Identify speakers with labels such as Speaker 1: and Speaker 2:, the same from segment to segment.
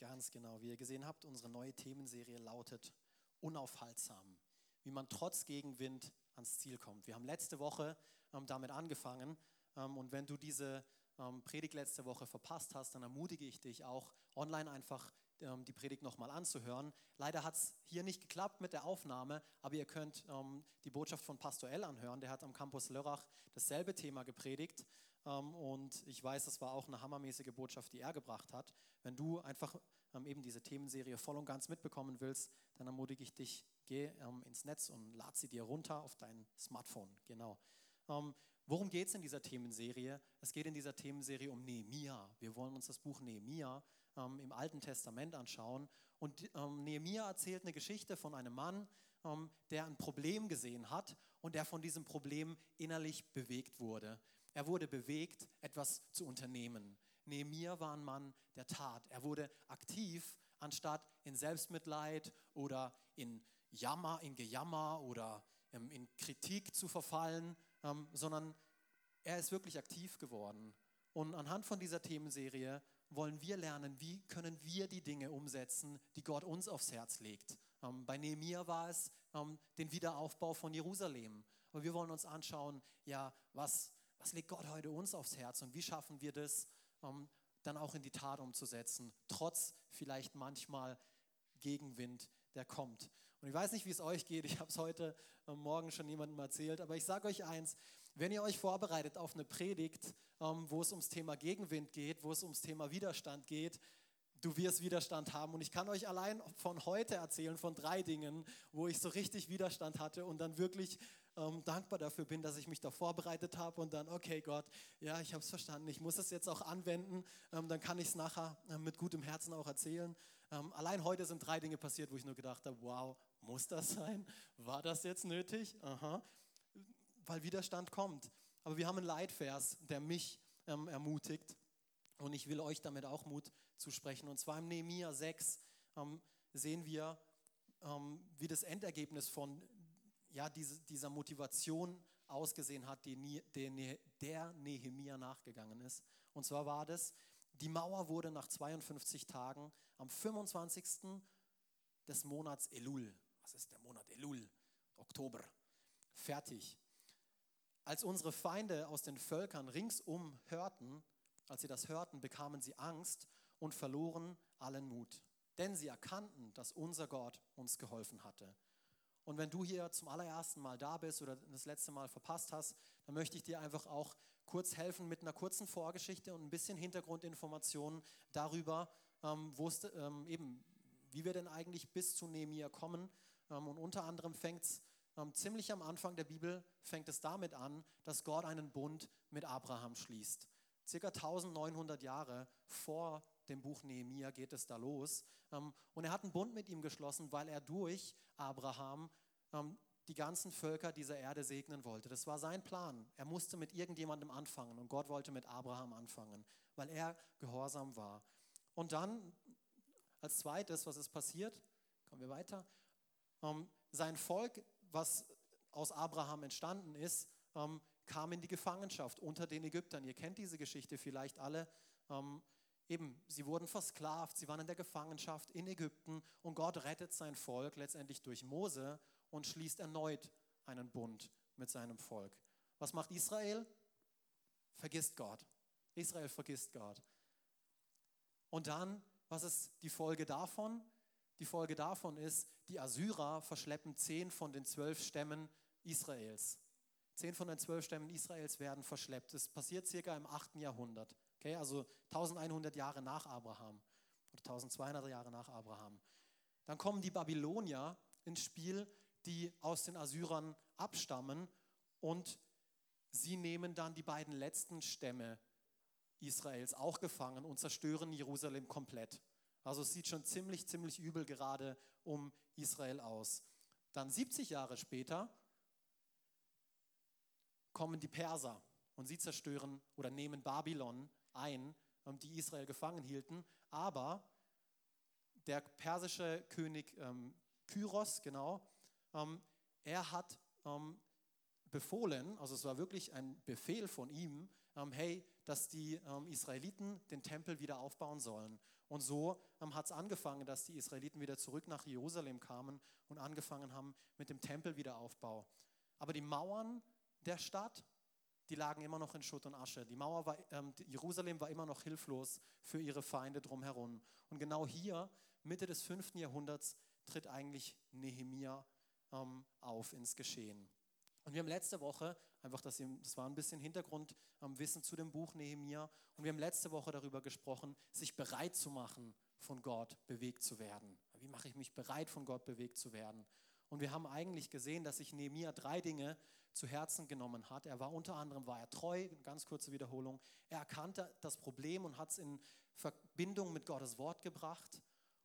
Speaker 1: Ganz genau. Wie ihr gesehen habt, unsere neue Themenserie lautet Unaufhaltsam. Wie man trotz Gegenwind ans Ziel kommt. Wir haben letzte Woche ähm, damit angefangen. Ähm, und wenn du diese ähm, Predigt letzte Woche verpasst hast, dann ermutige ich dich auch, online einfach ähm, die Predigt nochmal anzuhören. Leider hat es hier nicht geklappt mit der Aufnahme, aber ihr könnt ähm, die Botschaft von Pastor L anhören. Der hat am Campus Lörrach dasselbe Thema gepredigt. Ähm, und ich weiß, das war auch eine hammermäßige Botschaft, die er gebracht hat. Wenn du einfach ähm, eben diese Themenserie voll und ganz mitbekommen willst, dann ermutige ich dich, geh ähm, ins Netz und lad sie dir runter auf dein Smartphone. Genau. Worum geht es in dieser Themenserie? Es geht in dieser Themenserie um Nehemia. Wir wollen uns das Buch Nehemia im Alten Testament anschauen. Und ähm, Nehemia erzählt eine Geschichte von einem Mann, ähm, der ein Problem gesehen hat und der von diesem Problem innerlich bewegt wurde. Er wurde bewegt, etwas zu unternehmen. Nehemia war ein Mann der Tat. Er wurde aktiv, anstatt in Selbstmitleid oder in Jammer, in Gejammer oder ähm, in Kritik zu verfallen, ähm, sondern er ist wirklich aktiv geworden. Und anhand von dieser Themenserie wollen wir lernen, wie können wir die Dinge umsetzen, die Gott uns aufs Herz legt. Ähm, bei Nehemiah war es den Wiederaufbau von Jerusalem. Aber wir wollen uns anschauen, ja, was, was legt Gott heute uns aufs Herz und wie schaffen wir das, dann auch in die Tat umzusetzen, trotz vielleicht manchmal Gegenwind, der kommt. Und ich weiß nicht, wie es euch geht. Ich habe es heute ähm, Morgen schon jemandem erzählt. Aber ich sage euch eins, wenn ihr euch vorbereitet auf eine Predigt, ähm, wo es ums Thema Gegenwind geht, wo es ums Thema Widerstand geht, du wirst Widerstand haben. Und ich kann euch allein von heute erzählen, von drei Dingen, wo ich so richtig Widerstand hatte und dann wirklich ähm, dankbar dafür bin, dass ich mich da vorbereitet habe und dann, okay Gott, ja, ich habe es verstanden, ich muss es jetzt auch anwenden, ähm, dann kann ich es nachher äh, mit gutem Herzen auch erzählen. Ähm, allein heute sind drei Dinge passiert, wo ich nur gedacht habe, wow, muss das sein? War das jetzt nötig? Aha. Weil Widerstand kommt. Aber wir haben einen Leitvers, der mich ähm, ermutigt. Und ich will euch damit auch Mut zusprechen. Und zwar im Nehemiah 6 ähm, sehen wir, ähm, wie das Endergebnis von ja, diese, dieser Motivation ausgesehen hat, die, der, der Nehemia nachgegangen ist. Und zwar war das, die Mauer wurde nach 52 Tagen am 25. des Monats Elul, was ist der Monat Elul? Oktober, fertig. Als unsere Feinde aus den Völkern ringsum hörten, als sie das hörten, bekamen sie Angst und verloren allen Mut. Denn sie erkannten, dass unser Gott uns geholfen hatte. Und wenn du hier zum allerersten Mal da bist oder das letzte Mal verpasst hast, dann möchte ich dir einfach auch kurz helfen mit einer kurzen Vorgeschichte und ein bisschen Hintergrundinformationen darüber, ähm, ähm, eben, wie wir denn eigentlich bis zu Nehemiah kommen. Ähm, und unter anderem fängt es ziemlich am Anfang der Bibel fängt es damit an, dass Gott einen Bund mit Abraham schließt. Circa 1900 Jahre vor dem Buch Nehemia geht es da los. Ähm, und er hat einen Bund mit ihm geschlossen, weil er durch Abraham ähm, die ganzen Völker dieser Erde segnen wollte. Das war sein Plan. Er musste mit irgendjemandem anfangen und Gott wollte mit Abraham anfangen, weil er gehorsam war. Und dann, als zweites, was ist passiert? Kommen wir weiter. Ähm, sein Volk, was aus Abraham entstanden ist, kam in die Gefangenschaft unter den Ägyptern. Ihr kennt diese Geschichte vielleicht alle. Eben, sie wurden versklavt, sie waren in der Gefangenschaft in Ägypten und Gott rettet sein Volk letztendlich durch Mose und schließt erneut einen Bund mit seinem Volk. Was macht Israel? Vergisst Gott. Israel vergisst Gott. Und dann, was ist die Folge davon? Die Folge davon ist, die Assyrer verschleppen zehn von den zwölf Stämmen Israels. Zehn von den zwölf Stämmen Israels werden verschleppt. Das passiert circa im 8. Jahrhundert. Okay, also 1100 Jahre nach Abraham oder 1200 Jahre nach Abraham. Dann kommen die Babylonier ins Spiel, die aus den Assyrern abstammen und sie nehmen dann die beiden letzten Stämme Israels auch gefangen und zerstören Jerusalem komplett. Also es sieht schon ziemlich, ziemlich übel gerade um Israel aus. Dann 70 Jahre später kommen die Perser und sie zerstören oder nehmen Babylon ein, ähm, die Israel gefangen hielten. Aber der persische König ähm, Kyros, genau, ähm, er hat ähm, befohlen, also es war wirklich ein Befehl von ihm, ähm, hey, dass die ähm, Israeliten den Tempel wieder aufbauen sollen. Und so hat es angefangen, dass die Israeliten wieder zurück nach Jerusalem kamen und angefangen haben mit dem Tempelwiederaufbau. Aber die Mauern der Stadt, die lagen immer noch in Schutt und Asche. Die Mauer war, ähm, Jerusalem war immer noch hilflos für ihre Feinde drumherum. Und genau hier, Mitte des 5. Jahrhunderts, tritt eigentlich Nehemia ähm, auf ins Geschehen. Und wir haben letzte Woche, einfach, das, das war ein bisschen Hintergrundwissen ähm, zu dem Buch Nehemia, und wir haben letzte Woche darüber gesprochen, sich bereit zu machen, von Gott bewegt zu werden. Wie mache ich mich bereit, von Gott bewegt zu werden? Und wir haben eigentlich gesehen, dass sich Nehemia drei Dinge zu Herzen genommen hat. Er war unter anderem, war er treu, ganz kurze Wiederholung. Er erkannte das Problem und hat es in Verbindung mit Gottes Wort gebracht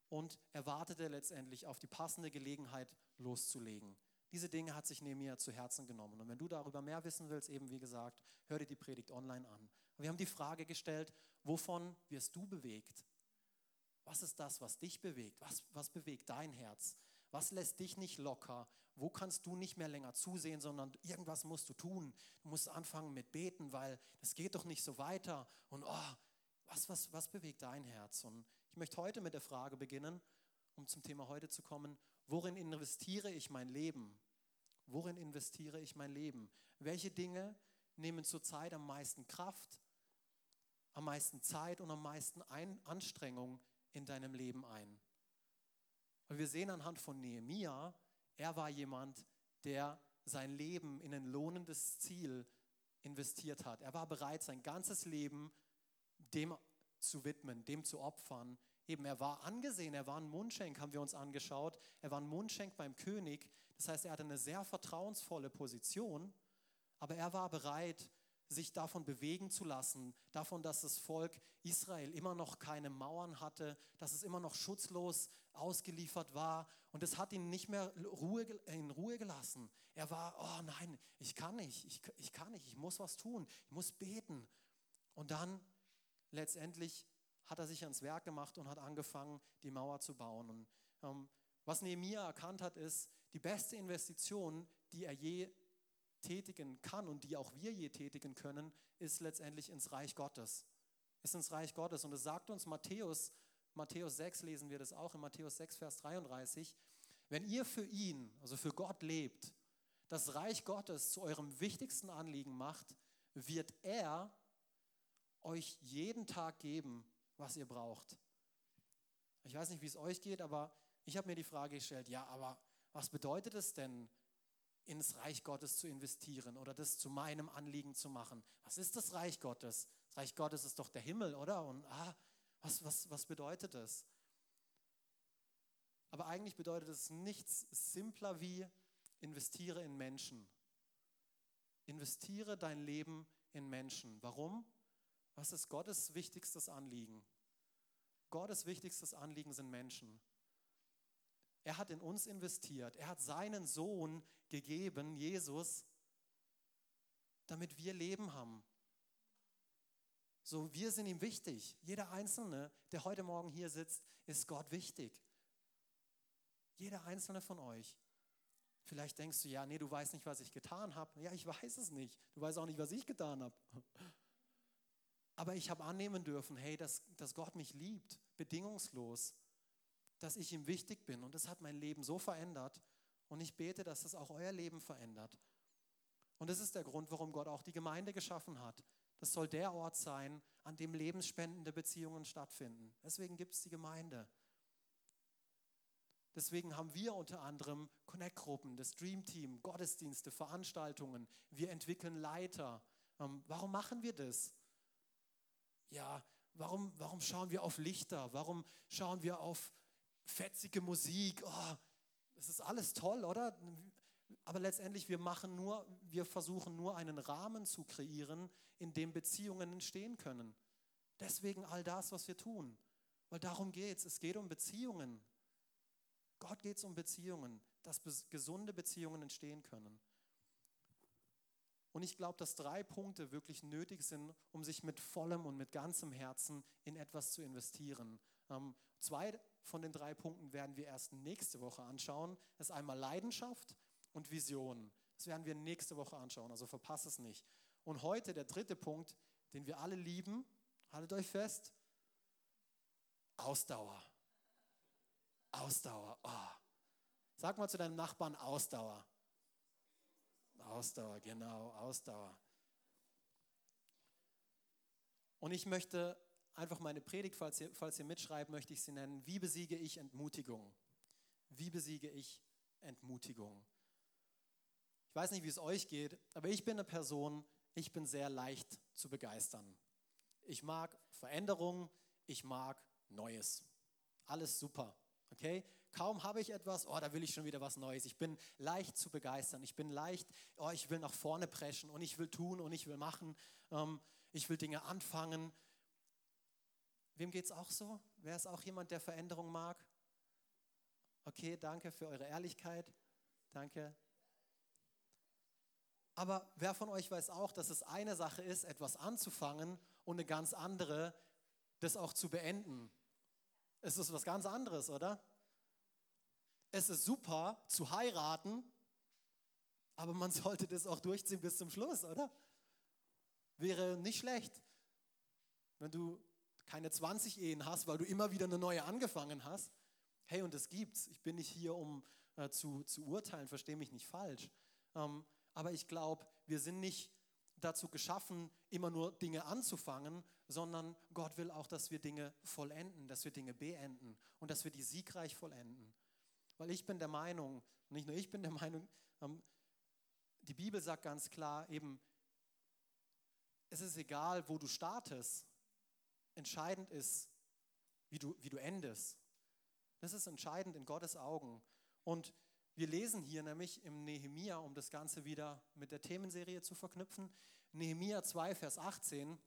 Speaker 1: und er wartete letztendlich auf die passende Gelegenheit loszulegen. Diese Dinge hat sich Nehemiah zu Herzen genommen. Und wenn du darüber mehr wissen willst, eben wie gesagt, hör dir die Predigt online an. Wir haben die Frage gestellt, wovon wirst du bewegt? Was ist das, was dich bewegt? Was, was bewegt dein Herz? Was lässt dich nicht locker? Wo kannst du nicht mehr länger zusehen, sondern irgendwas musst du tun? Du musst anfangen mit Beten, weil es geht doch nicht so weiter. Und oh, was, was, was bewegt dein Herz? Und ich möchte heute mit der Frage beginnen, um zum Thema heute zu kommen, worin investiere ich mein Leben? Worin investiere ich mein Leben? Welche Dinge nehmen zurzeit am meisten Kraft, am meisten Zeit und am meisten Anstrengung in deinem Leben ein? Und wir sehen anhand von Nehemia, er war jemand, der sein Leben in ein lohnendes Ziel investiert hat. Er war bereit, sein ganzes Leben dem zu widmen, dem zu opfern. Eben, er war angesehen, er war ein Mundschenk, haben wir uns angeschaut. Er war ein Mundschenk beim König. Das heißt, er hatte eine sehr vertrauensvolle Position, aber er war bereit, sich davon bewegen zu lassen, davon, dass das Volk Israel immer noch keine Mauern hatte, dass es immer noch schutzlos ausgeliefert war. Und es hat ihn nicht mehr Ruhe, in Ruhe gelassen. Er war, oh nein, ich kann nicht, ich, ich kann nicht, ich muss was tun, ich muss beten. Und dann letztendlich hat er sich ans Werk gemacht und hat angefangen, die Mauer zu bauen. Und ähm, was Nehemiah erkannt hat, ist, die beste Investition, die er je tätigen kann und die auch wir je tätigen können, ist letztendlich ins Reich Gottes. Ist ins Reich Gottes. Und es sagt uns Matthäus, Matthäus 6 lesen wir das auch, in Matthäus 6, Vers 33, wenn ihr für ihn, also für Gott lebt, das Reich Gottes zu eurem wichtigsten Anliegen macht, wird er euch jeden Tag geben, was ihr braucht. Ich weiß nicht, wie es euch geht, aber ich habe mir die Frage gestellt, ja, aber was bedeutet es denn, ins Reich Gottes zu investieren oder das zu meinem Anliegen zu machen? Was ist das Reich Gottes? Das Reich Gottes ist doch der Himmel, oder? Und ah, was, was, was bedeutet es? Aber eigentlich bedeutet es nichts simpler wie investiere in Menschen. Investiere dein Leben in Menschen. Warum? Was ist Gottes wichtigstes Anliegen? Gottes wichtigstes Anliegen sind Menschen. Er hat in uns investiert. Er hat seinen Sohn gegeben, Jesus, damit wir Leben haben. So, wir sind ihm wichtig. Jeder Einzelne, der heute Morgen hier sitzt, ist Gott wichtig. Jeder Einzelne von euch. Vielleicht denkst du, ja, nee, du weißt nicht, was ich getan habe. Ja, ich weiß es nicht. Du weißt auch nicht, was ich getan habe. Aber ich habe annehmen dürfen, hey, dass, dass Gott mich liebt, bedingungslos, dass ich ihm wichtig bin. Und das hat mein Leben so verändert. Und ich bete, dass das auch euer Leben verändert. Und das ist der Grund, warum Gott auch die Gemeinde geschaffen hat. Das soll der Ort sein, an dem lebensspendende Beziehungen stattfinden. Deswegen gibt es die Gemeinde. Deswegen haben wir unter anderem Connect-Gruppen, das Dream Team, Gottesdienste, Veranstaltungen. Wir entwickeln Leiter. Ähm, warum machen wir das? Ja, warum, warum schauen wir auf Lichter? Warum schauen wir auf fetzige Musik? Oh, das ist alles toll, oder? Aber letztendlich, wir machen nur, wir versuchen nur einen Rahmen zu kreieren, in dem Beziehungen entstehen können. Deswegen all das, was wir tun. Weil darum geht es. Es geht um Beziehungen. Gott geht es um Beziehungen, dass gesunde Beziehungen entstehen können. Und ich glaube, dass drei Punkte wirklich nötig sind, um sich mit vollem und mit ganzem Herzen in etwas zu investieren. Ähm, zwei von den drei Punkten werden wir erst nächste Woche anschauen. Das ist einmal Leidenschaft und Vision. Das werden wir nächste Woche anschauen, also verpasse es nicht. Und heute der dritte Punkt, den wir alle lieben, haltet euch fest, Ausdauer. Ausdauer. Oh. Sag mal zu deinem Nachbarn Ausdauer. Ausdauer, genau, Ausdauer. Und ich möchte einfach meine Predigt, falls ihr, falls ihr mitschreibt, möchte ich sie nennen, wie besiege ich Entmutigung? Wie besiege ich Entmutigung? Ich weiß nicht, wie es euch geht, aber ich bin eine Person, ich bin sehr leicht zu begeistern. Ich mag Veränderungen, ich mag Neues. Alles super, okay? Kaum habe ich etwas, oh, da will ich schon wieder was Neues. Ich bin leicht zu begeistern. Ich bin leicht, oh, ich will nach vorne preschen und ich will tun und ich will machen. Ähm, ich will Dinge anfangen. Wem geht es auch so? Wer ist auch jemand, der Veränderung mag? Okay, danke für eure Ehrlichkeit. Danke. Aber wer von euch weiß auch, dass es eine Sache ist, etwas anzufangen und eine ganz andere, das auch zu beenden? Es ist was ganz anderes, oder? Es ist super zu heiraten, aber man sollte das auch durchziehen bis zum Schluss, oder? Wäre nicht schlecht, wenn du keine 20 Ehen hast, weil du immer wieder eine neue angefangen hast. Hey, und das gibt's. Ich bin nicht hier, um äh, zu, zu urteilen, verstehe mich nicht falsch. Ähm, aber ich glaube, wir sind nicht dazu geschaffen, immer nur Dinge anzufangen, sondern Gott will auch, dass wir Dinge vollenden, dass wir Dinge beenden und dass wir die siegreich vollenden. Weil ich bin der Meinung, nicht nur ich bin der Meinung, ähm, die Bibel sagt ganz klar eben, es ist egal, wo du startest. Entscheidend ist, wie du, wie du endest. Das ist entscheidend in Gottes Augen. Und wir lesen hier nämlich im Nehemia, um das Ganze wieder mit der Themenserie zu verknüpfen, Nehemia 2, Vers 18.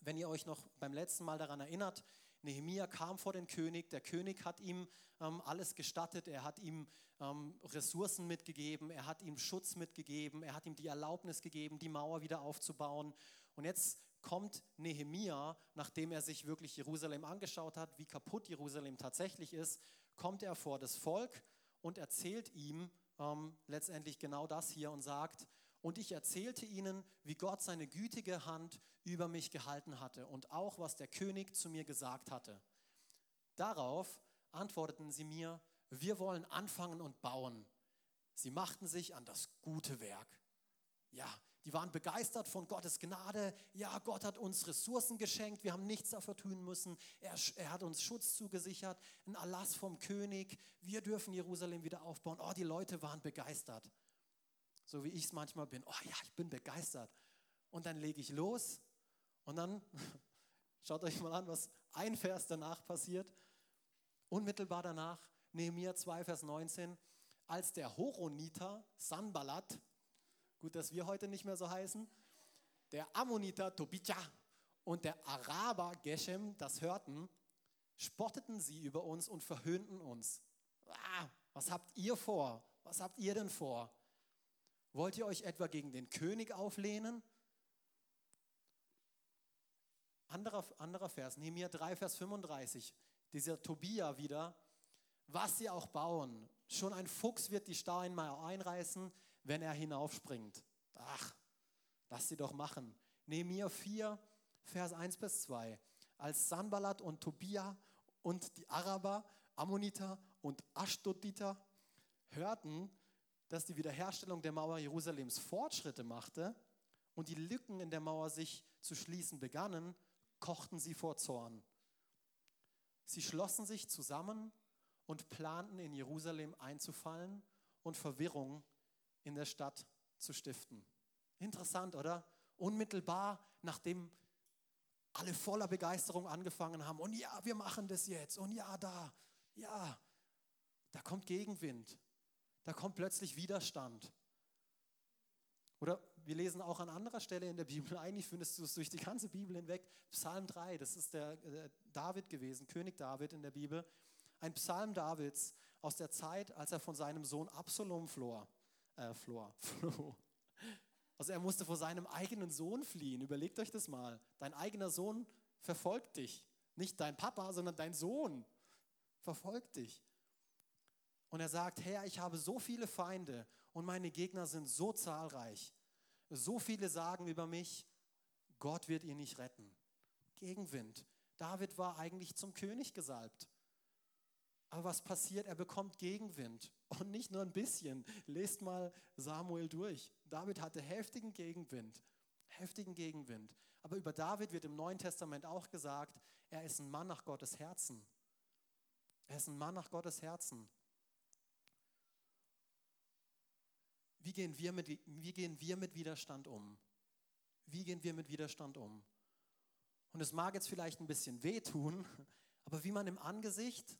Speaker 1: Wenn ihr euch noch beim letzten Mal daran erinnert, Nehemia kam vor den König, der König hat ihm ähm, alles gestattet, er hat ihm ähm, Ressourcen mitgegeben, er hat ihm Schutz mitgegeben, er hat ihm die Erlaubnis gegeben, die Mauer wieder aufzubauen. Und jetzt kommt Nehemia, nachdem er sich wirklich Jerusalem angeschaut hat, wie kaputt Jerusalem tatsächlich ist, kommt er vor das Volk und erzählt ihm ähm, letztendlich genau das hier und sagt, und ich erzählte ihnen, wie Gott seine gütige Hand über mich gehalten hatte und auch, was der König zu mir gesagt hatte. Darauf antworteten sie mir, wir wollen anfangen und bauen. Sie machten sich an das gute Werk. Ja, die waren begeistert von Gottes Gnade. Ja, Gott hat uns Ressourcen geschenkt. Wir haben nichts dafür tun müssen. Er, er hat uns Schutz zugesichert. Ein Erlass vom König. Wir dürfen Jerusalem wieder aufbauen. Oh, die Leute waren begeistert. So wie ich es manchmal bin. Oh ja, ich bin begeistert. Und dann lege ich los. Und dann schaut euch mal an, was ein Vers danach passiert. Unmittelbar danach, Nehemiah 2, Vers 19. Als der Horoniter Sanballat, Gut, dass wir heute nicht mehr so heißen. Der Ammoniter Tobitja und der Araber Geshem das hörten, spotteten sie über uns und verhöhnten uns. Ah, was habt ihr vor? Was habt ihr denn vor? Wollt ihr euch etwa gegen den König auflehnen? Anderer, anderer Vers, Nehemiah 3, Vers 35. Dieser Tobia wieder. Was sie auch bauen, schon ein Fuchs wird die Steinmauer einreißen, wenn er hinaufspringt. Ach, lass sie doch machen. Nehemiah 4, Vers 1 bis 2. Als Sanballat und Tobia und die Araber, Ammoniter und Ashdoditer hörten, dass die Wiederherstellung der Mauer Jerusalems Fortschritte machte und die Lücken in der Mauer sich zu schließen begannen, kochten sie vor Zorn. Sie schlossen sich zusammen und planten in Jerusalem einzufallen und Verwirrung in der Stadt zu stiften. Interessant, oder? Unmittelbar nachdem alle voller Begeisterung angefangen haben und ja, wir machen das jetzt und ja, da, ja, da kommt Gegenwind, da kommt plötzlich Widerstand. Oder wir lesen auch an anderer Stelle in der Bibel, eigentlich findest du es durch die ganze Bibel hinweg, Psalm 3, das ist der, der David gewesen, König David in der Bibel, ein Psalm Davids aus der Zeit, als er von seinem Sohn Absalom floh äh, Flor, floh. Also er musste vor seinem eigenen Sohn fliehen. Überlegt euch das mal. Dein eigener Sohn verfolgt dich. Nicht dein Papa, sondern dein Sohn verfolgt dich. Und er sagt, Herr, ich habe so viele Feinde und meine Gegner sind so zahlreich. So viele sagen über mich, Gott wird ihn nicht retten. Gegenwind. David war eigentlich zum König gesalbt. Aber was passiert? Er bekommt Gegenwind. Und nicht nur ein bisschen. Lest mal Samuel durch. David hatte heftigen Gegenwind. Heftigen Gegenwind. Aber über David wird im Neuen Testament auch gesagt, er ist ein Mann nach Gottes Herzen. Er ist ein Mann nach Gottes Herzen. Wie gehen wir mit, wie gehen wir mit Widerstand um? Wie gehen wir mit Widerstand um? Und es mag jetzt vielleicht ein bisschen wehtun, aber wie man im Angesicht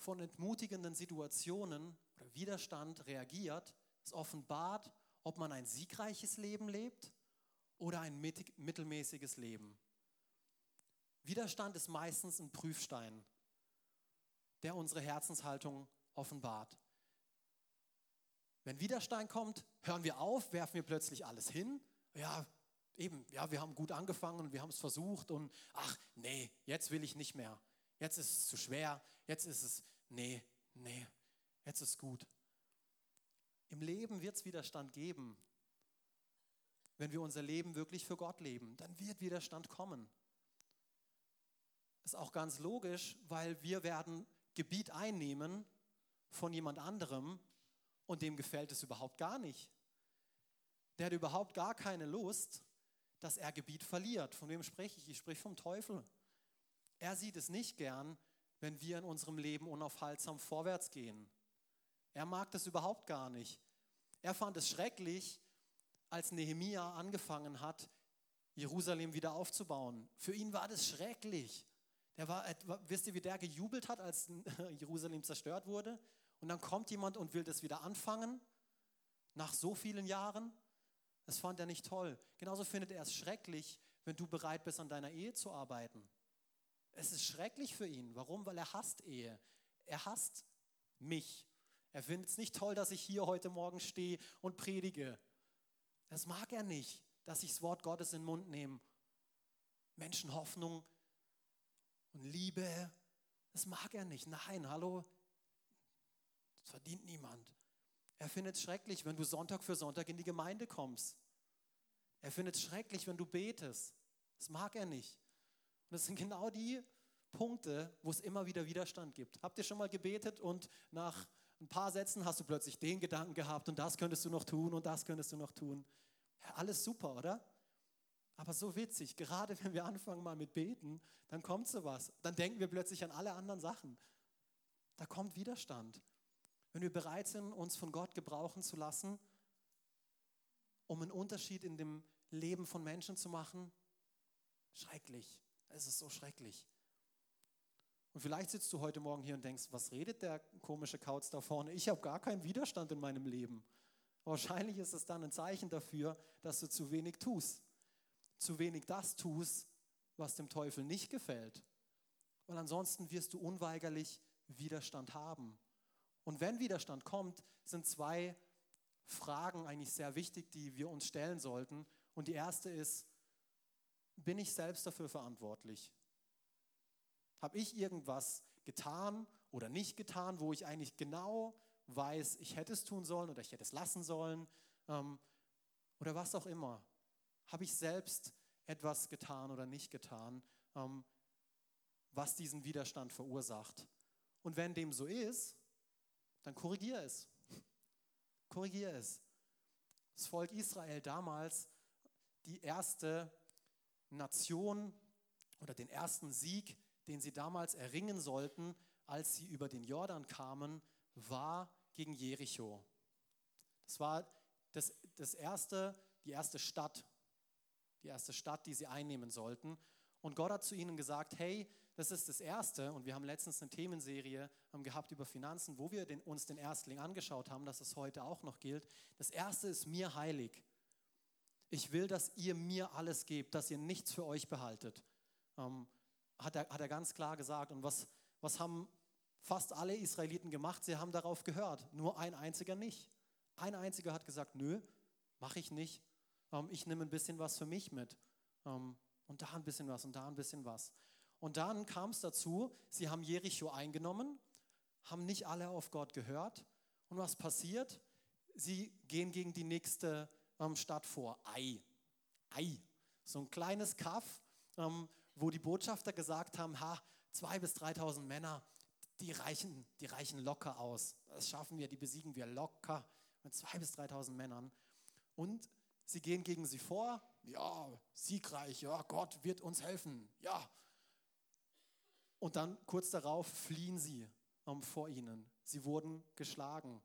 Speaker 1: von entmutigenden Situationen oder Widerstand reagiert, es offenbart, ob man ein siegreiches Leben lebt oder ein mittelmäßiges Leben. Widerstand ist meistens ein Prüfstein, der unsere Herzenshaltung offenbart. Wenn Widerstand kommt, hören wir auf, werfen wir plötzlich alles hin. Ja, eben, ja, wir haben gut angefangen und wir haben es versucht und ach, nee, jetzt will ich nicht mehr. Jetzt ist es zu schwer, jetzt ist es, nee, nee, jetzt ist gut. Im Leben wird es Widerstand geben. Wenn wir unser Leben wirklich für Gott leben, dann wird Widerstand kommen. Ist auch ganz logisch, weil wir werden Gebiet einnehmen von jemand anderem und dem gefällt es überhaupt gar nicht. Der hat überhaupt gar keine Lust, dass er Gebiet verliert. Von wem spreche ich? Ich spreche vom Teufel. Er sieht es nicht gern, wenn wir in unserem Leben unaufhaltsam vorwärts gehen. Er mag das überhaupt gar nicht. Er fand es schrecklich, als Nehemia angefangen hat, Jerusalem wieder aufzubauen. Für ihn war das schrecklich. Der war, wisst ihr, wie der gejubelt hat, als Jerusalem zerstört wurde? Und dann kommt jemand und will das wieder anfangen, nach so vielen Jahren. Das fand er nicht toll. Genauso findet er es schrecklich, wenn du bereit bist, an deiner Ehe zu arbeiten. Es ist schrecklich für ihn. Warum? Weil er hasst Ehe. Er hasst mich. Er findet es nicht toll, dass ich hier heute Morgen stehe und predige. Das mag er nicht, dass ich das Wort Gottes in den Mund nehme. Menschen Hoffnung und Liebe, das mag er nicht. Nein, hallo, das verdient niemand. Er findet es schrecklich, wenn du Sonntag für Sonntag in die Gemeinde kommst. Er findet es schrecklich, wenn du betest. Das mag er nicht. Und das sind genau die Punkte, wo es immer wieder Widerstand gibt. Habt ihr schon mal gebetet und nach ein paar Sätzen hast du plötzlich den Gedanken gehabt und das könntest du noch tun und das könntest du noch tun. Ja, alles super, oder? Aber so witzig, gerade wenn wir anfangen mal mit Beten, dann kommt sowas. Dann denken wir plötzlich an alle anderen Sachen. Da kommt Widerstand. Wenn wir bereit sind, uns von Gott gebrauchen zu lassen, um einen Unterschied in dem Leben von Menschen zu machen, schrecklich. Es ist so schrecklich. Und vielleicht sitzt du heute Morgen hier und denkst, was redet der komische Kauz da vorne? Ich habe gar keinen Widerstand in meinem Leben. Wahrscheinlich ist es dann ein Zeichen dafür, dass du zu wenig tust. Zu wenig das tust, was dem Teufel nicht gefällt. Weil ansonsten wirst du unweigerlich Widerstand haben. Und wenn Widerstand kommt, sind zwei Fragen eigentlich sehr wichtig, die wir uns stellen sollten. Und die erste ist, bin ich selbst dafür verantwortlich? Habe ich irgendwas getan oder nicht getan, wo ich eigentlich genau weiß, ich hätte es tun sollen oder ich hätte es lassen sollen ähm, oder was auch immer? Habe ich selbst etwas getan oder nicht getan, ähm, was diesen Widerstand verursacht? Und wenn dem so ist, dann korrigier es. Korrigier es. Das Volk Israel damals, die erste Nation oder den ersten Sieg, den sie damals erringen sollten, als sie über den Jordan kamen, war gegen Jericho. Das war das, das erste, die erste Stadt, die erste Stadt, die sie einnehmen sollten. Und Gott hat zu ihnen gesagt, hey, das ist das Erste. Und wir haben letztens eine Themenserie ähm, gehabt über Finanzen, wo wir den, uns den Erstling angeschaut haben, dass es heute auch noch gilt. Das Erste ist mir heilig. Ich will, dass ihr mir alles gebt, dass ihr nichts für euch behaltet. Ähm, hat, er, hat er ganz klar gesagt. Und was, was haben fast alle Israeliten gemacht? Sie haben darauf gehört. Nur ein einziger nicht. Ein einziger hat gesagt, nö, mache ich nicht. Ähm, ich nehme ein bisschen was für mich mit. Ähm, und da ein bisschen was und da ein bisschen was. Und dann kam es dazu, sie haben Jericho eingenommen, haben nicht alle auf Gott gehört. Und was passiert? Sie gehen gegen die nächste ähm, Stadt vor, Ai. Ei. So ein kleines Kaff, ähm, wo die Botschafter gesagt haben, ha, zwei bis 3.000 Männer, die reichen, die reichen locker aus. Das schaffen wir, die besiegen wir locker mit zwei bis 3.000 Männern. Und sie gehen gegen sie vor, ja, siegreich, ja, Gott wird uns helfen, ja. Und dann kurz darauf fliehen sie ähm, vor ihnen. Sie wurden geschlagen.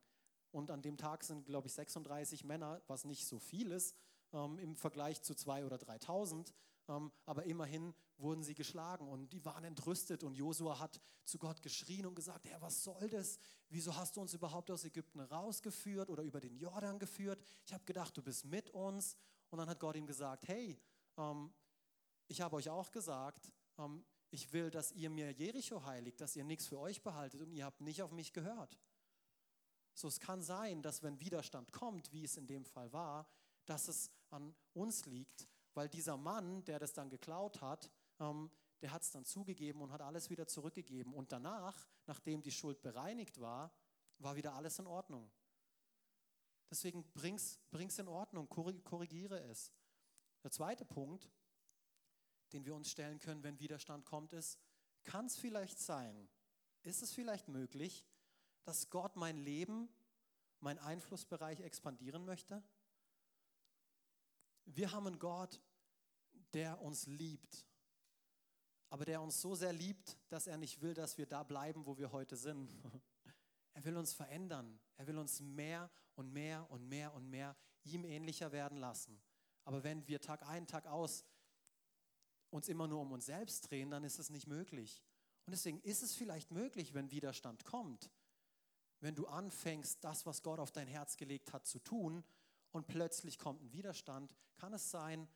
Speaker 1: Und an dem Tag sind, glaube ich, 36 Männer, was nicht so viel ist ähm, im Vergleich zu 2.000 oder 3.000. Ähm, aber immerhin wurden sie geschlagen und die waren entrüstet. Und Josua hat zu Gott geschrien und gesagt: Herr, was soll das? Wieso hast du uns überhaupt aus Ägypten rausgeführt oder über den Jordan geführt? Ich habe gedacht, du bist mit uns. Und dann hat Gott ihm gesagt: Hey, ähm, ich habe euch auch gesagt, ähm, ich will, dass ihr mir Jericho heiligt, dass ihr nichts für euch behaltet und ihr habt nicht auf mich gehört. So, es kann sein, dass wenn Widerstand kommt, wie es in dem Fall war, dass es an uns liegt, weil dieser Mann, der das dann geklaut hat, ähm, der hat es dann zugegeben und hat alles wieder zurückgegeben. Und danach, nachdem die Schuld bereinigt war, war wieder alles in Ordnung. Deswegen bring's, bring's in Ordnung, korrigiere es. Der zweite Punkt, den wir uns stellen können, wenn Widerstand kommt, ist, kann es vielleicht sein, ist es vielleicht möglich, dass Gott mein Leben, mein Einflussbereich expandieren möchte? Wir haben einen Gott, der uns liebt, aber der uns so sehr liebt, dass er nicht will, dass wir da bleiben, wo wir heute sind. Er will uns verändern. Er will uns mehr und mehr und mehr und mehr ihm ähnlicher werden lassen. Aber wenn wir Tag ein, Tag aus uns immer nur um uns selbst drehen, dann ist es nicht möglich. Und deswegen ist es vielleicht möglich, wenn Widerstand kommt, wenn du anfängst, das, was Gott auf dein Herz gelegt hat, zu tun und plötzlich kommt ein Widerstand, kann es sein,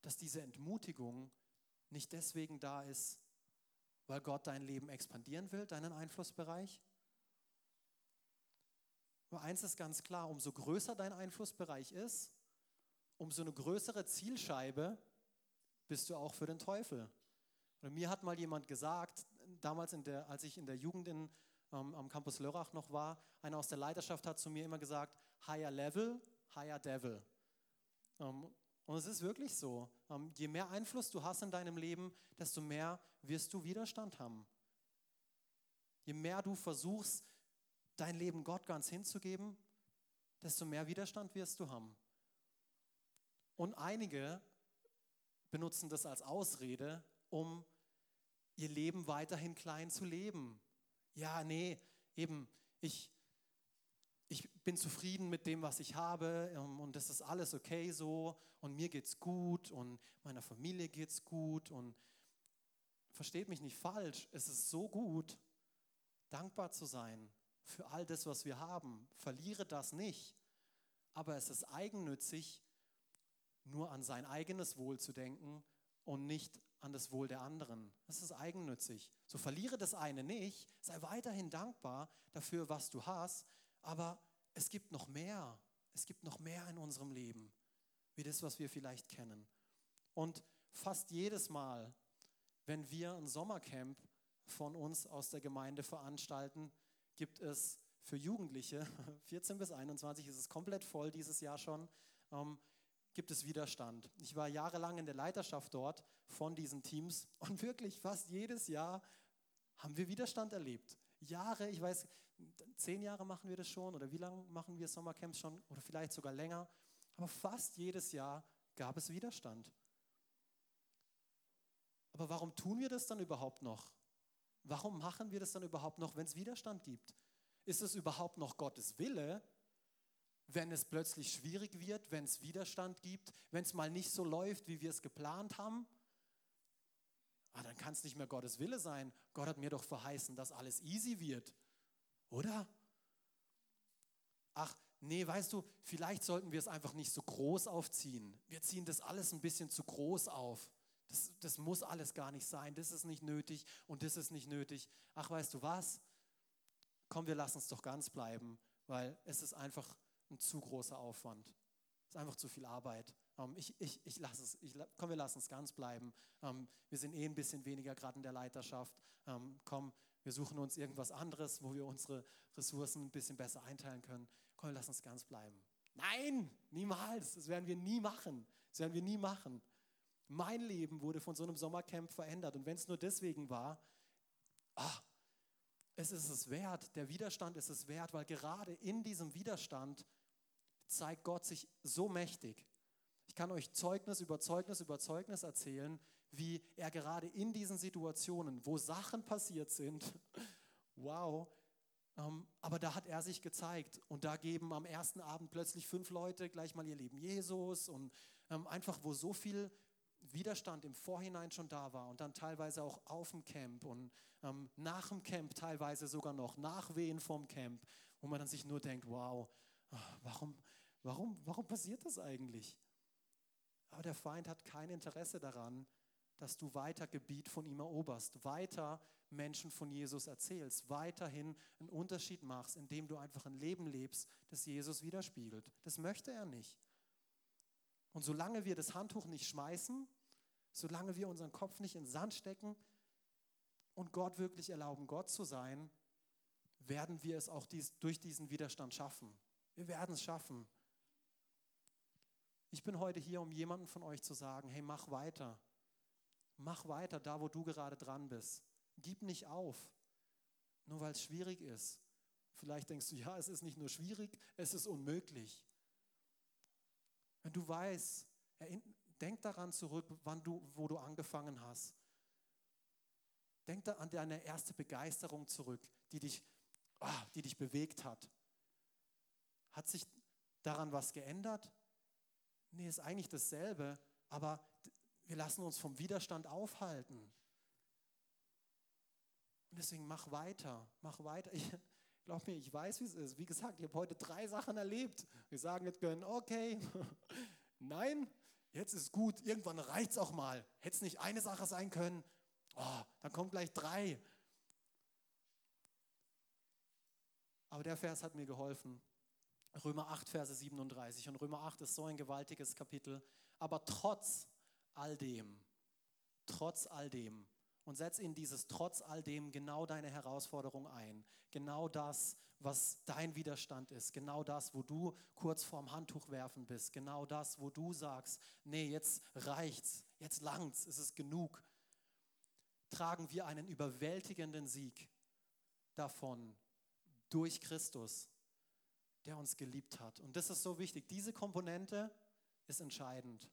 Speaker 1: dass diese Entmutigung nicht deswegen da ist, weil Gott dein Leben expandieren will, deinen Einflussbereich? Aber eins ist ganz klar, umso größer dein Einflussbereich ist, umso eine größere Zielscheibe bist du auch für den Teufel. Und mir hat mal jemand gesagt, damals, der, als ich in der Jugend in, ähm, am Campus Lörrach noch war, einer aus der Leiterschaft hat zu mir immer gesagt, higher level, higher devil. Ähm, und es ist wirklich so. Ähm, je mehr Einfluss du hast in deinem Leben, desto mehr wirst du Widerstand haben. Je mehr du versuchst, dein Leben Gott ganz hinzugeben, desto mehr Widerstand wirst du haben. Und einige benutzen das als Ausrede, um ihr Leben weiterhin klein zu leben. Ja, nee, eben, ich, ich bin zufrieden mit dem, was ich habe ähm, und das ist alles okay so und mir geht's gut und meiner Familie geht's gut und versteht mich nicht falsch, es ist so gut, dankbar zu sein für all das, was wir haben. Verliere das nicht, aber es ist eigennützig, nur an sein eigenes Wohl zu denken und nicht an das Wohl der anderen. Das ist eigennützig. So verliere das eine nicht, sei weiterhin dankbar dafür, was du hast, aber es gibt noch mehr. Es gibt noch mehr in unserem Leben, wie das, was wir vielleicht kennen. Und fast jedes Mal, wenn wir ein Sommercamp von uns aus der Gemeinde veranstalten, gibt es für Jugendliche, 14 bis 21 ist es komplett voll dieses Jahr schon, ähm, gibt es Widerstand. Ich war jahrelang in der Leiterschaft dort von diesen Teams und wirklich fast jedes Jahr haben wir Widerstand erlebt. Jahre, ich weiß, zehn Jahre machen wir das schon oder wie lange machen wir Sommercamps schon oder vielleicht sogar länger. Aber fast jedes Jahr gab es Widerstand. Aber warum tun wir das dann überhaupt noch? Warum machen wir das dann überhaupt noch, wenn es Widerstand gibt? Ist es überhaupt noch Gottes Wille, wenn es plötzlich schwierig wird, wenn es Widerstand gibt, wenn es mal nicht so läuft, wie wir es geplant haben, ah, dann kann es nicht mehr Gottes Wille sein. Gott hat mir doch verheißen, dass alles easy wird, oder? Ach, nee, weißt du, vielleicht sollten wir es einfach nicht so groß aufziehen. Wir ziehen das alles ein bisschen zu groß auf. Das, das muss alles gar nicht sein. Das ist nicht nötig und das ist nicht nötig. Ach, weißt du was? Komm, wir lassen es doch ganz bleiben, weil es ist einfach ein zu großer Aufwand. Es ist einfach zu viel Arbeit. Ähm, ich, ich, ich lasse es, ich, komm, wir lassen es ganz bleiben. Ähm, wir sind eh ein bisschen weniger gerade in der Leiterschaft. Ähm, komm, wir suchen uns irgendwas anderes, wo wir unsere Ressourcen ein bisschen besser einteilen können. Komm, wir lassen es ganz bleiben. Nein, niemals. Das werden wir nie machen. Das werden wir nie machen. Mein Leben wurde von so einem Sommercamp verändert. Und wenn es nur deswegen war, ah, es ist es wert. Der Widerstand ist es wert, weil gerade in diesem Widerstand zeigt Gott sich so mächtig. Ich kann euch Zeugnis über Zeugnis über Zeugnis erzählen, wie er gerade in diesen Situationen, wo Sachen passiert sind, wow, ähm, aber da hat er sich gezeigt und da geben am ersten Abend plötzlich fünf Leute gleich mal ihr Leben Jesus und ähm, einfach, wo so viel Widerstand im Vorhinein schon da war und dann teilweise auch auf dem Camp und ähm, nach dem Camp teilweise sogar noch, nach Wehen vom Camp, wo man dann sich nur denkt, wow, warum, warum, warum passiert das eigentlich? Aber der Feind hat kein Interesse daran, dass du weiter Gebiet von ihm eroberst, weiter Menschen von Jesus erzählst, weiterhin einen Unterschied machst, indem du einfach ein Leben lebst, das Jesus widerspiegelt. Das möchte er nicht. Und solange wir das Handtuch nicht schmeißen, solange wir unseren Kopf nicht in den Sand stecken und Gott wirklich erlauben, Gott zu sein, werden wir es auch dies, durch diesen Widerstand schaffen. Wir werden es schaffen. Ich bin heute hier, um jemanden von euch zu sagen, hey, mach weiter. Mach weiter da, wo du gerade dran bist. Gib nicht auf, nur weil es schwierig ist. Vielleicht denkst du, ja, es ist nicht nur schwierig, es ist unmöglich. Wenn du weißt, denk daran zurück, wann du, wo du angefangen hast. Denk da an deine erste Begeisterung zurück, die dich, oh, die dich bewegt hat. Hat sich daran was geändert? Nee, ist eigentlich dasselbe, aber wir lassen uns vom Widerstand aufhalten. Und deswegen mach weiter, mach weiter. Ich, glaub mir, ich weiß, wie es ist. Wie gesagt, ich habe heute drei Sachen erlebt. Wir sagen jetzt können, okay, nein, jetzt ist gut, irgendwann reicht es auch mal. Hätte es nicht eine Sache sein können, oh, dann kommt gleich drei. Aber der Vers hat mir geholfen. Römer 8, Verse 37. Und Römer 8 ist so ein gewaltiges Kapitel. Aber trotz all dem, trotz all dem, und setz in dieses trotz all dem genau deine Herausforderung ein. Genau das, was dein Widerstand ist. Genau das, wo du kurz vorm Handtuch werfen bist. Genau das, wo du sagst, nee, jetzt reicht's, jetzt langt's, es ist genug. Tragen wir einen überwältigenden Sieg davon durch Christus der uns geliebt hat. Und das ist so wichtig. Diese Komponente ist entscheidend.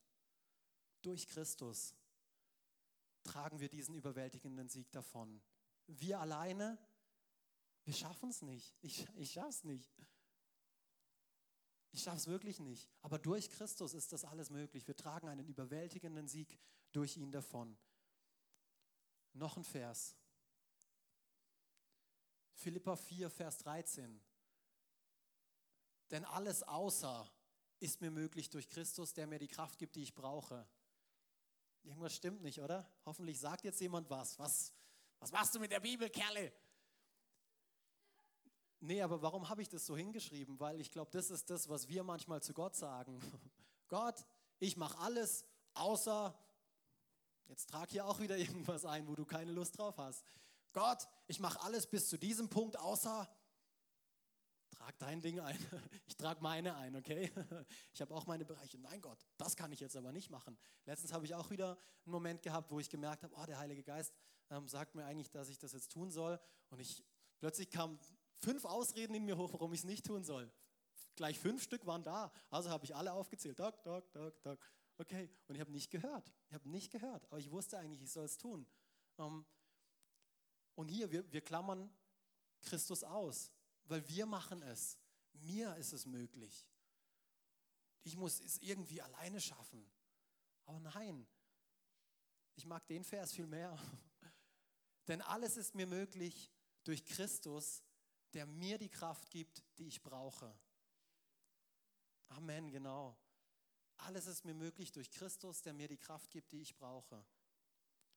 Speaker 1: Durch Christus tragen wir diesen überwältigenden Sieg davon. Wir alleine, wir schaffen es nicht. Ich, ich schaffe es nicht. Ich schaffe es wirklich nicht. Aber durch Christus ist das alles möglich. Wir tragen einen überwältigenden Sieg durch ihn davon. Noch ein Vers. Philippa 4, Vers 13. Denn alles außer ist mir möglich durch Christus, der mir die Kraft gibt, die ich brauche. Irgendwas stimmt nicht, oder? Hoffentlich sagt jetzt jemand was. Was, was machst du mit der Bibel, Kerle? Nee, aber warum habe ich das so hingeschrieben? Weil ich glaube, das ist das, was wir manchmal zu Gott sagen. Gott, ich mache alles, außer, jetzt trag hier auch wieder irgendwas ein, wo du keine Lust drauf hast. Gott, ich mache alles bis zu diesem Punkt, außer, trag dein Ding ein, ich trage meine ein, okay? Ich habe auch meine Bereiche. Nein, Gott, das kann ich jetzt aber nicht machen. Letztens habe ich auch wieder einen Moment gehabt, wo ich gemerkt habe, oh, der Heilige Geist ähm, sagt mir eigentlich, dass ich das jetzt tun soll. Und ich plötzlich kamen fünf Ausreden in mir hoch, warum ich es nicht tun soll. Gleich fünf Stück waren da. Also habe ich alle aufgezählt. Doc, doc, doc, doc. Okay. Und ich habe nicht gehört. Ich habe nicht gehört. Aber ich wusste eigentlich, ich soll es tun. Ähm, und hier, wir, wir klammern Christus aus weil wir machen es. Mir ist es möglich. Ich muss es irgendwie alleine schaffen. Aber nein, ich mag den Vers viel mehr. Denn alles ist mir möglich durch Christus, der mir die Kraft gibt, die ich brauche. Amen, genau. Alles ist mir möglich durch Christus, der mir die Kraft gibt, die ich brauche.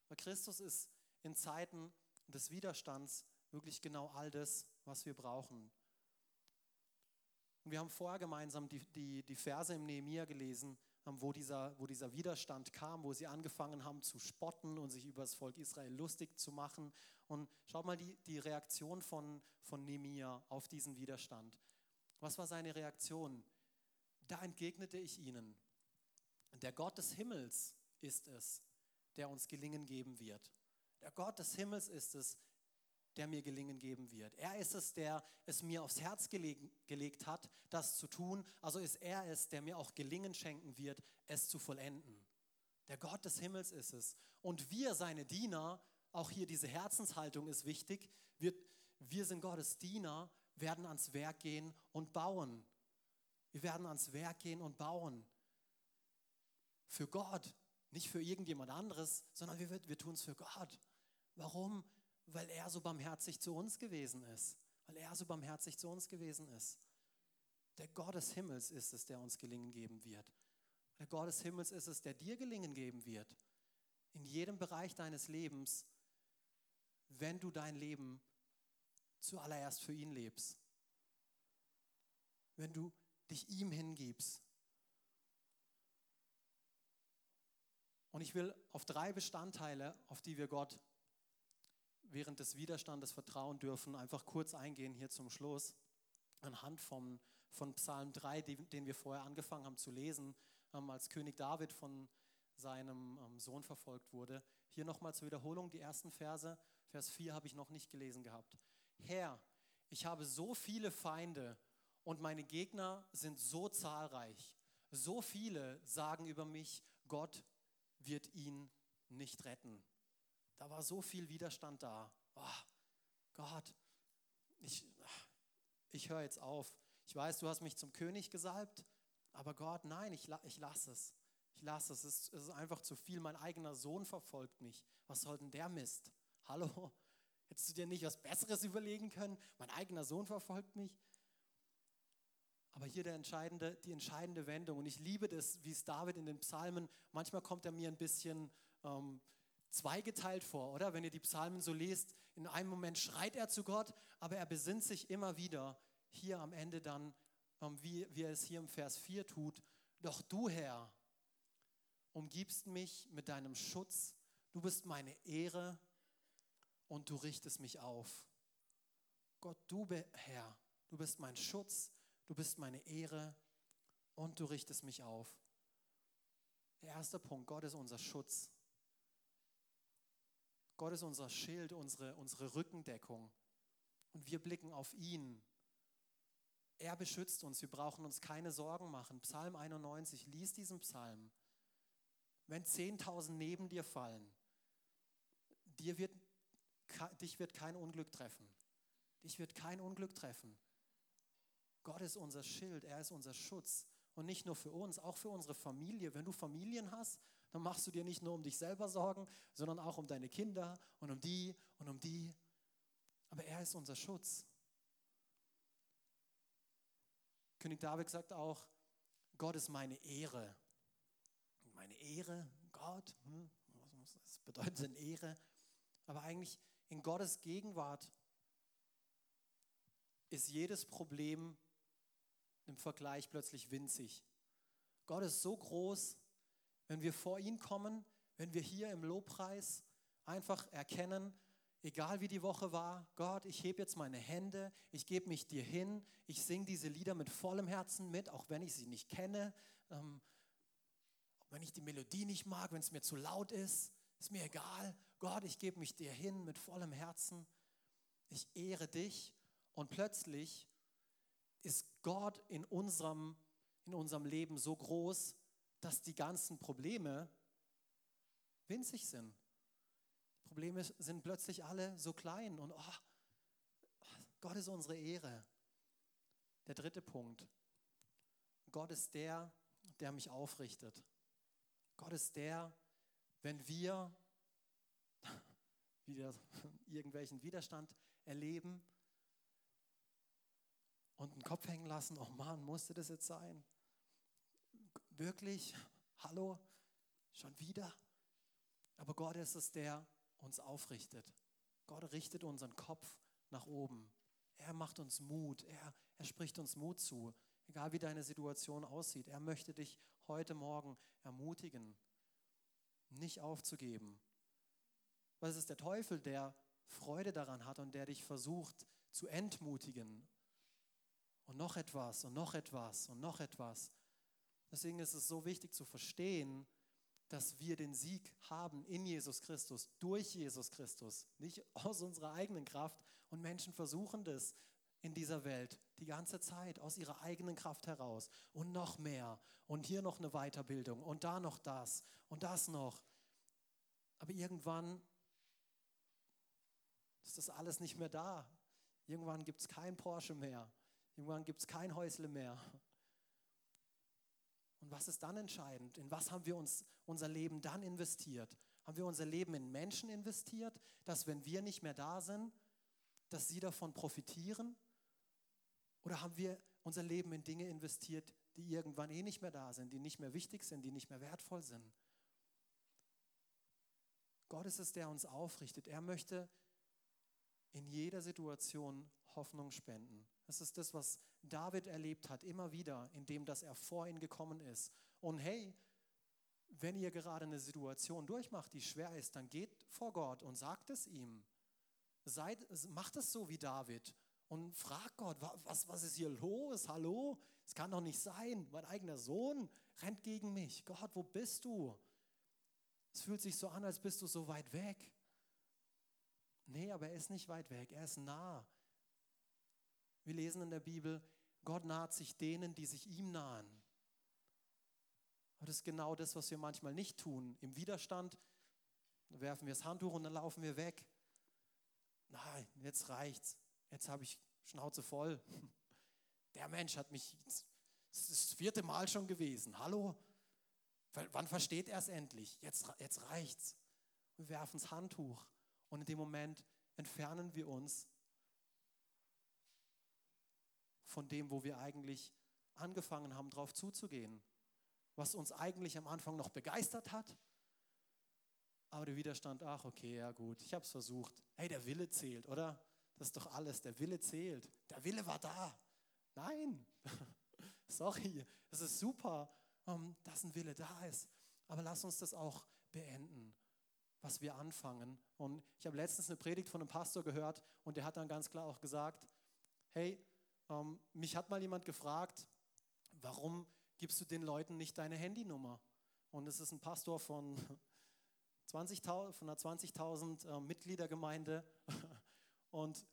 Speaker 1: Weil Christus ist in Zeiten des Widerstands wirklich genau all das, was wir brauchen. Und wir haben vorher gemeinsam die, die, die Verse im Nehemiah gelesen, ähm, wo dieser, wo dieser Widerstand kam, wo sie angefangen haben zu spotten und sich über das Volk Israel lustig zu machen. Und schaut mal die, die Reaktion von, von Nehemiah auf diesen Widerstand. Was war seine Reaktion? Da entgegnete ich ihnen, der Gott des Himmels ist es, der uns gelingen geben wird. Der Gott des Himmels ist es, der mir gelingen geben wird. Er ist es, der es mir aufs Herz gelegen, gelegt hat, das zu tun. Also ist er es, der mir auch gelingen schenken wird, es zu vollenden. Der Gott des Himmels ist es. Und wir, seine Diener, auch hier diese Herzenshaltung ist wichtig, wir, wir sind Gottes Diener, werden ans Werk gehen und bauen. Wir werden ans Werk gehen und bauen. Für Gott, nicht für irgendjemand anderes, sondern wir, wir tun es für Gott. Warum? Weil er so barmherzig zu uns gewesen ist. Weil er so barmherzig zu uns gewesen ist. Der Gott des Himmels ist es, der uns gelingen geben wird. Der Gott des Himmels ist es, der dir gelingen geben wird. In jedem Bereich deines Lebens, wenn du dein Leben zuallererst für ihn lebst. Wenn du dich ihm hingibst. Und ich will auf drei Bestandteile, auf die wir Gott während des Widerstandes vertrauen dürfen, einfach kurz eingehen hier zum Schluss. Anhand von, von Psalm 3, den wir vorher angefangen haben zu lesen, ähm, als König David von seinem ähm, Sohn verfolgt wurde. Hier nochmal zur Wiederholung die ersten Verse. Vers 4 habe ich noch nicht gelesen gehabt. Herr, ich habe so viele Feinde und meine Gegner sind so zahlreich. So viele sagen über mich, Gott wird ihn nicht retten. Da war so viel Widerstand da. Oh, Gott, ich, ich höre jetzt auf. Ich weiß, du hast mich zum König gesalbt, aber Gott, nein, ich, ich lasse es. Ich lasse es. es. Es ist einfach zu viel. Mein eigener Sohn verfolgt mich. Was soll denn der Mist? Hallo? Hättest du dir nicht was Besseres überlegen können? Mein eigener Sohn verfolgt mich. Aber hier der entscheidende, die entscheidende Wendung. Und ich liebe das, wie es David in den Psalmen, manchmal kommt er mir ein bisschen ähm, zweigeteilt vor, oder? Wenn ihr die Psalmen so lest, in einem Moment schreit er zu Gott, aber er besinnt sich immer wieder, hier am Ende dann, ähm, wie, wie er es hier im Vers 4 tut. Doch du, Herr, umgibst mich mit deinem Schutz, du bist meine Ehre und du richtest mich auf. Gott, du, Herr, du bist mein Schutz, du bist meine Ehre und du richtest mich auf. Der erste Punkt, Gott ist unser Schutz. Gott ist unser Schild, unsere, unsere Rückendeckung. Und wir blicken auf ihn. Er beschützt uns. Wir brauchen uns keine Sorgen machen. Psalm 91, lies diesen Psalm. Wenn 10.000 neben dir fallen, dir wird, dich wird kein Unglück treffen. Dich wird kein Unglück treffen. Gott ist unser Schild, er ist unser Schutz. Und nicht nur für uns, auch für unsere Familie. Wenn du Familien hast, dann machst du dir nicht nur um dich selber Sorgen, sondern auch um deine Kinder und um die und um die. Aber er ist unser Schutz. König David sagt auch, Gott ist meine Ehre. Meine Ehre, Gott, hm, was bedeutet denn Ehre? Aber eigentlich in Gottes Gegenwart ist jedes Problem im Vergleich plötzlich winzig. Gott ist so groß, wenn wir vor ihn kommen, wenn wir hier im Lobpreis einfach erkennen, egal wie die Woche war, Gott, ich hebe jetzt meine Hände, ich gebe mich dir hin, ich singe diese Lieder mit vollem Herzen mit, auch wenn ich sie nicht kenne, ähm, wenn ich die Melodie nicht mag, wenn es mir zu laut ist, ist mir egal. Gott, ich gebe mich dir hin mit vollem Herzen. Ich ehre dich und plötzlich ist Gott in unserem, in unserem Leben so groß, dass die ganzen Probleme winzig sind. Probleme sind plötzlich alle so klein und oh, Gott ist unsere Ehre. Der dritte Punkt. Gott ist der, der mich aufrichtet. Gott ist der, wenn wir wieder irgendwelchen Widerstand erleben und den Kopf hängen lassen, oh Mann, musste das jetzt sein? Wirklich? Hallo? Schon wieder? Aber Gott ist es, der uns aufrichtet. Gott richtet unseren Kopf nach oben. Er macht uns Mut. Er, er spricht uns Mut zu. Egal wie deine Situation aussieht. Er möchte dich heute Morgen ermutigen, nicht aufzugeben. Weil es ist der Teufel, der Freude daran hat und der dich versucht zu entmutigen. Und noch etwas und noch etwas und noch etwas. Deswegen ist es so wichtig zu verstehen, dass wir den Sieg haben in Jesus Christus, durch Jesus Christus, nicht aus unserer eigenen Kraft. Und Menschen versuchen das in dieser Welt die ganze Zeit aus ihrer eigenen Kraft heraus. Und noch mehr. Und hier noch eine Weiterbildung. Und da noch das. Und das noch. Aber irgendwann ist das alles nicht mehr da. Irgendwann gibt es kein Porsche mehr. Irgendwann gibt es kein Häusle mehr. Und was ist dann entscheidend? In was haben wir uns unser Leben dann investiert? Haben wir unser Leben in Menschen investiert, dass wenn wir nicht mehr da sind, dass sie davon profitieren? Oder haben wir unser Leben in Dinge investiert, die irgendwann eh nicht mehr da sind, die nicht mehr wichtig sind, die nicht mehr wertvoll sind? Gott ist es, der uns aufrichtet. Er möchte in jeder Situation Hoffnung spenden. Das ist das, was David erlebt hat, immer wieder, indem dass er vor ihn gekommen ist. Und hey, wenn ihr gerade eine Situation durchmacht, die schwer ist, dann geht vor Gott und sagt es ihm. Seid, macht es so wie David und fragt Gott, was, was ist hier los? Hallo? Es kann doch nicht sein. Mein eigener Sohn rennt gegen mich. Gott, wo bist du? Es fühlt sich so an, als bist du so weit weg. Nee, aber er ist nicht weit weg, er ist nah. Wir lesen in der Bibel, Gott naht sich denen, die sich ihm nahen. Aber das ist genau das, was wir manchmal nicht tun. Im Widerstand werfen wir das Handtuch und dann laufen wir weg. Nein, jetzt reicht's. Jetzt habe ich Schnauze voll. Der Mensch hat mich, das ist das vierte Mal schon gewesen. Hallo? Wann versteht er es endlich? Jetzt, jetzt reicht's. Wir werfen das Handtuch. Und in dem Moment entfernen wir uns von dem, wo wir eigentlich angefangen haben, drauf zuzugehen. Was uns eigentlich am Anfang noch begeistert hat. Aber der Widerstand, ach okay, ja gut, ich habe es versucht. Hey, der Wille zählt, oder? Das ist doch alles, der Wille zählt. Der Wille war da. Nein, sorry, es ist super, ähm, dass ein Wille da ist. Aber lass uns das auch beenden was wir anfangen. Und ich habe letztens eine Predigt von einem Pastor gehört und der hat dann ganz klar auch gesagt, hey, ähm, mich hat mal jemand gefragt, warum gibst du den Leuten nicht deine Handynummer? Und es ist ein Pastor von, 20 von einer 20.000 äh, Mitgliedergemeinde und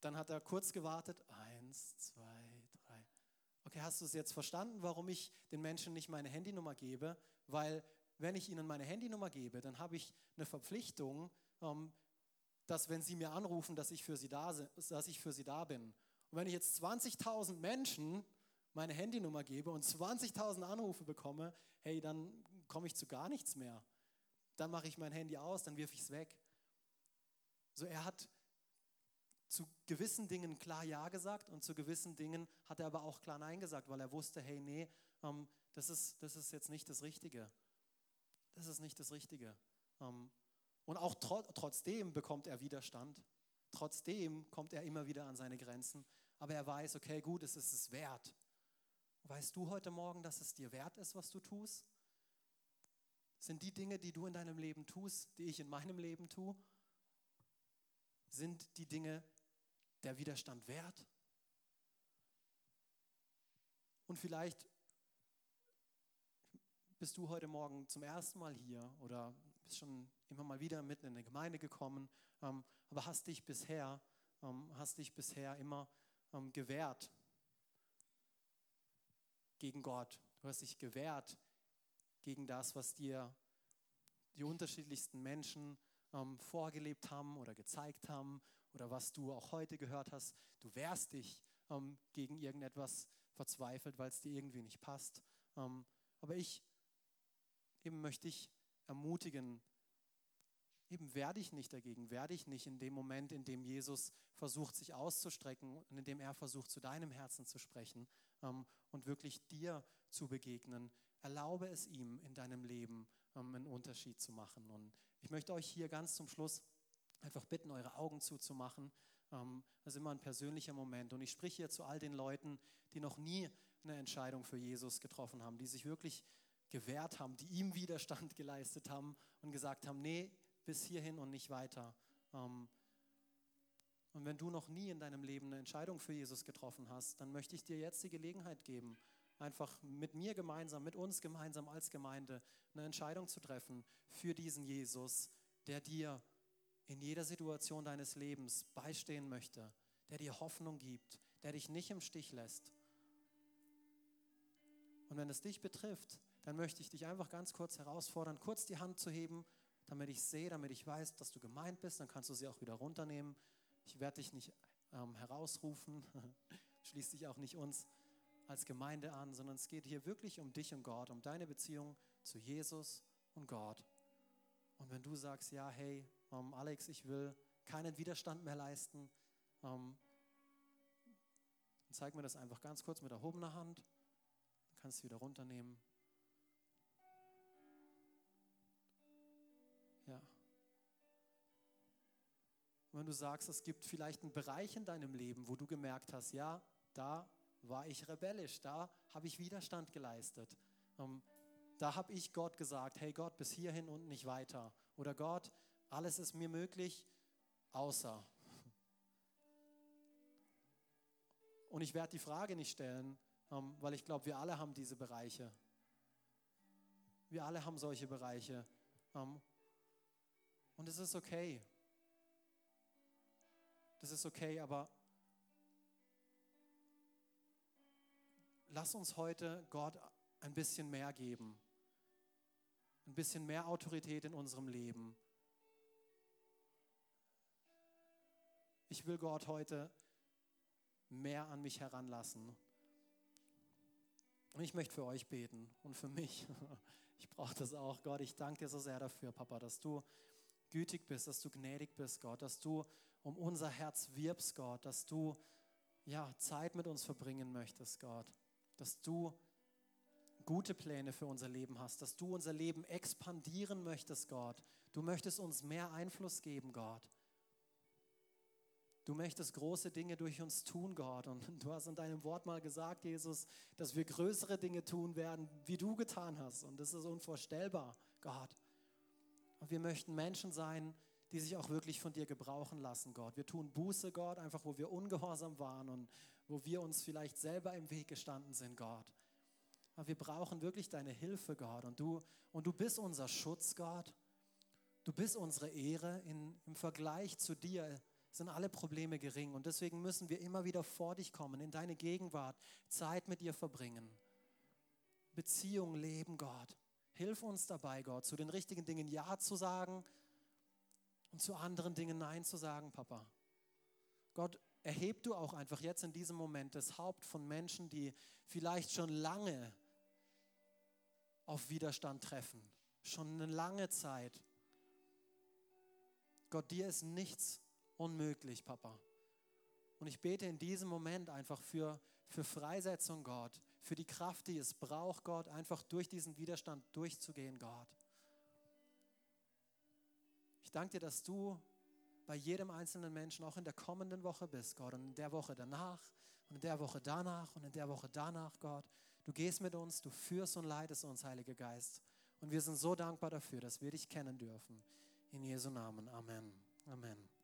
Speaker 1: dann hat er kurz gewartet, eins, zwei, drei. Okay, hast du es jetzt verstanden, warum ich den Menschen nicht meine Handynummer gebe? Weil wenn ich ihnen meine Handynummer gebe, dann habe ich eine Verpflichtung, ähm, dass wenn sie mir anrufen, dass ich für sie da, dass ich für sie da bin. Und wenn ich jetzt 20.000 Menschen meine Handynummer gebe und 20.000 Anrufe bekomme, hey, dann komme ich zu gar nichts mehr. Dann mache ich mein Handy aus, dann wirf ich es weg. So, er hat zu gewissen Dingen klar Ja gesagt und zu gewissen Dingen hat er aber auch klar Nein gesagt, weil er wusste, hey, nee, ähm, das, ist, das ist jetzt nicht das Richtige das ist nicht das Richtige. Ähm, und auch trotzdem bekommt er Widerstand. Trotzdem kommt er immer wieder an seine Grenzen. Aber er weiß, okay, gut, es ist es wert. Weißt du heute Morgen, dass es dir wert ist, was du tust? Sind die Dinge, die du in deinem Leben tust, die ich in meinem Leben tue, sind die Dinge der Widerstand wert? Und vielleicht bist du heute Morgen zum ersten Mal hier oder bist schon immer mal wieder mitten in eine Gemeinde gekommen, ähm, aber hast dich bisher, ähm, hast dich bisher immer ähm, gewehrt gegen Gott. Du hast dich gewehrt gegen das, was dir die unterschiedlichsten Menschen ähm, vorgelebt haben oder gezeigt haben oder was du auch heute gehört hast. Du wehrst dich ähm, gegen irgendetwas verzweifelt, weil es dir irgendwie nicht passt. Ähm, aber ich eben möchte ich ermutigen, eben werde ich nicht dagegen, werde ich nicht in dem Moment, in dem Jesus versucht, sich auszustrecken und in dem er versucht, zu deinem Herzen zu sprechen ähm, und wirklich dir zu begegnen. Erlaube es ihm in deinem Leben ähm, einen Unterschied zu machen. Und ich möchte euch hier ganz zum Schluss einfach bitten, eure Augen zuzumachen. Ähm, das ist immer ein persönlicher Moment. Und ich spreche hier zu all den Leuten, die noch nie eine Entscheidung für Jesus getroffen haben, die sich wirklich gewehrt haben, die ihm Widerstand geleistet haben und gesagt haben, nee, bis hierhin und nicht weiter. Ähm, und wenn du noch nie in deinem Leben eine Entscheidung für Jesus getroffen hast, dann möchte ich dir jetzt die Gelegenheit geben, einfach mit mir gemeinsam, mit uns gemeinsam als Gemeinde eine Entscheidung zu treffen für diesen Jesus, der dir in jeder Situation deines Lebens beistehen möchte, der dir Hoffnung gibt, der dich nicht im Stich lässt. Und wenn es dich betrifft, dann möchte ich dich einfach ganz kurz herausfordern, kurz die Hand zu heben, damit ich sehe, damit ich weiß, dass du gemeint bist. Dann kannst du sie auch wieder runternehmen. Ich werde dich nicht ähm, herausrufen, schließt dich auch nicht uns als Gemeinde an, sondern es geht hier wirklich um dich und Gott, um deine Beziehung zu Jesus und Gott. Und wenn du sagst, ja, hey, ähm, Alex, ich will keinen Widerstand mehr leisten, ähm, dann zeig mir das einfach ganz kurz mit erhobener Hand. Dann kannst du wieder runternehmen. Und wenn du sagst, es gibt vielleicht einen Bereich in deinem Leben, wo du gemerkt hast, ja, da war ich rebellisch, da habe ich Widerstand geleistet. Ähm, da habe ich Gott gesagt, hey Gott, bis hierhin und nicht weiter. Oder Gott, alles ist mir möglich, außer. Und ich werde die Frage nicht stellen, ähm, weil ich glaube, wir alle haben diese Bereiche. Wir alle haben solche Bereiche. Ähm, und es ist okay. Das ist okay, aber lass uns heute Gott ein bisschen mehr geben. Ein bisschen mehr Autorität in unserem Leben. Ich will Gott heute mehr an mich heranlassen. Und ich möchte für euch beten und für mich. Ich brauche das auch. Gott, ich danke dir so sehr dafür, Papa, dass du gütig bist, dass du gnädig bist, Gott, dass du um unser Herz wirbst, Gott, dass du ja, Zeit mit uns verbringen möchtest, Gott, dass du gute Pläne für unser Leben hast, dass du unser Leben expandieren möchtest, Gott. Du möchtest uns mehr Einfluss geben, Gott. Du möchtest große Dinge durch uns tun, Gott. Und du hast in deinem Wort mal gesagt, Jesus, dass wir größere Dinge tun werden, wie du getan hast. Und das ist unvorstellbar, Gott. Und wir möchten Menschen sein, die sich auch wirklich von dir gebrauchen lassen, Gott. Wir tun Buße, Gott, einfach wo wir ungehorsam waren und wo wir uns vielleicht selber im Weg gestanden sind, Gott. Aber wir brauchen wirklich deine Hilfe, Gott. Und du, und du bist unser Schutz, Gott. Du bist unsere Ehre in, im Vergleich zu dir sind alle Probleme gering. Und deswegen müssen wir immer wieder vor dich kommen, in deine Gegenwart, Zeit mit dir verbringen. Beziehung leben, Gott. Hilf uns dabei, Gott, zu den richtigen Dingen Ja zu sagen und zu anderen Dingen Nein zu sagen, Papa. Gott, erheb du auch einfach jetzt in diesem Moment das Haupt von Menschen, die vielleicht schon lange auf Widerstand treffen, schon eine lange Zeit. Gott, dir ist nichts unmöglich, Papa. Und ich bete in diesem Moment einfach für, für Freisetzung, Gott, für die Kraft, die es braucht, Gott, einfach durch diesen Widerstand durchzugehen, Gott. Ich danke dir, dass du bei jedem einzelnen Menschen auch in der kommenden Woche bist, Gott, und in der Woche danach und in der Woche danach und in der Woche danach, Gott. Du gehst mit uns, du führst und leitest uns, Heiliger Geist. Und wir sind so dankbar dafür, dass wir dich kennen dürfen. In Jesu Namen. Amen. Amen.